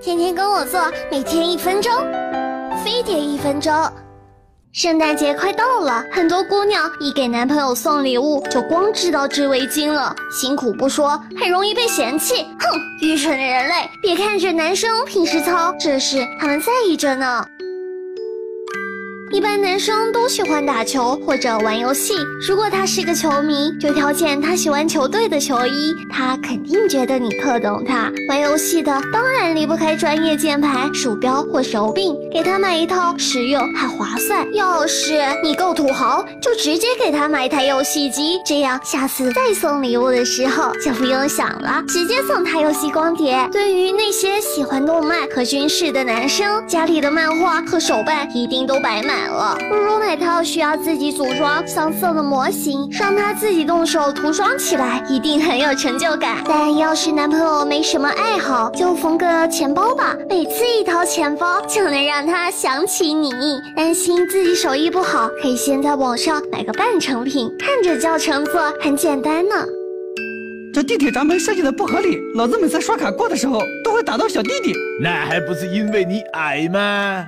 天天跟我做，每天一分钟，飞碟一分钟。圣诞节快到了，很多姑娘一给男朋友送礼物，就光知道织围巾了，辛苦不说，还容易被嫌弃。哼，愚蠢的人类！别看这男生平时糙，这事他们在意着呢。一般男生都喜欢打球或者玩游戏。如果他是个球迷，就挑件他喜欢球队的球衣，他肯定觉得你特懂他。玩游戏的当然离不开专业键盘、鼠标或手柄，给他买一套实用还划算。要是你够土豪，就直接给他买台游戏机，这样下次再送礼物的时候就不用想了，直接送他游戏光碟。对于那些喜欢动漫和军事的男生，家里的漫画和手办一定都摆满。买了，不如买套需要自己组装上色的模型，让他自己动手涂装起来，一定很有成就感。但要是男朋友没什么爱好，就缝个钱包吧，每次一掏钱包就能让他想起你。担心自己手艺不好，可以先在网上买个半成品，看着教程做，很简单呢。这地铁闸门设计的不合理，老子每次刷卡过的时候都会打到小弟弟。那还不是因为你矮吗？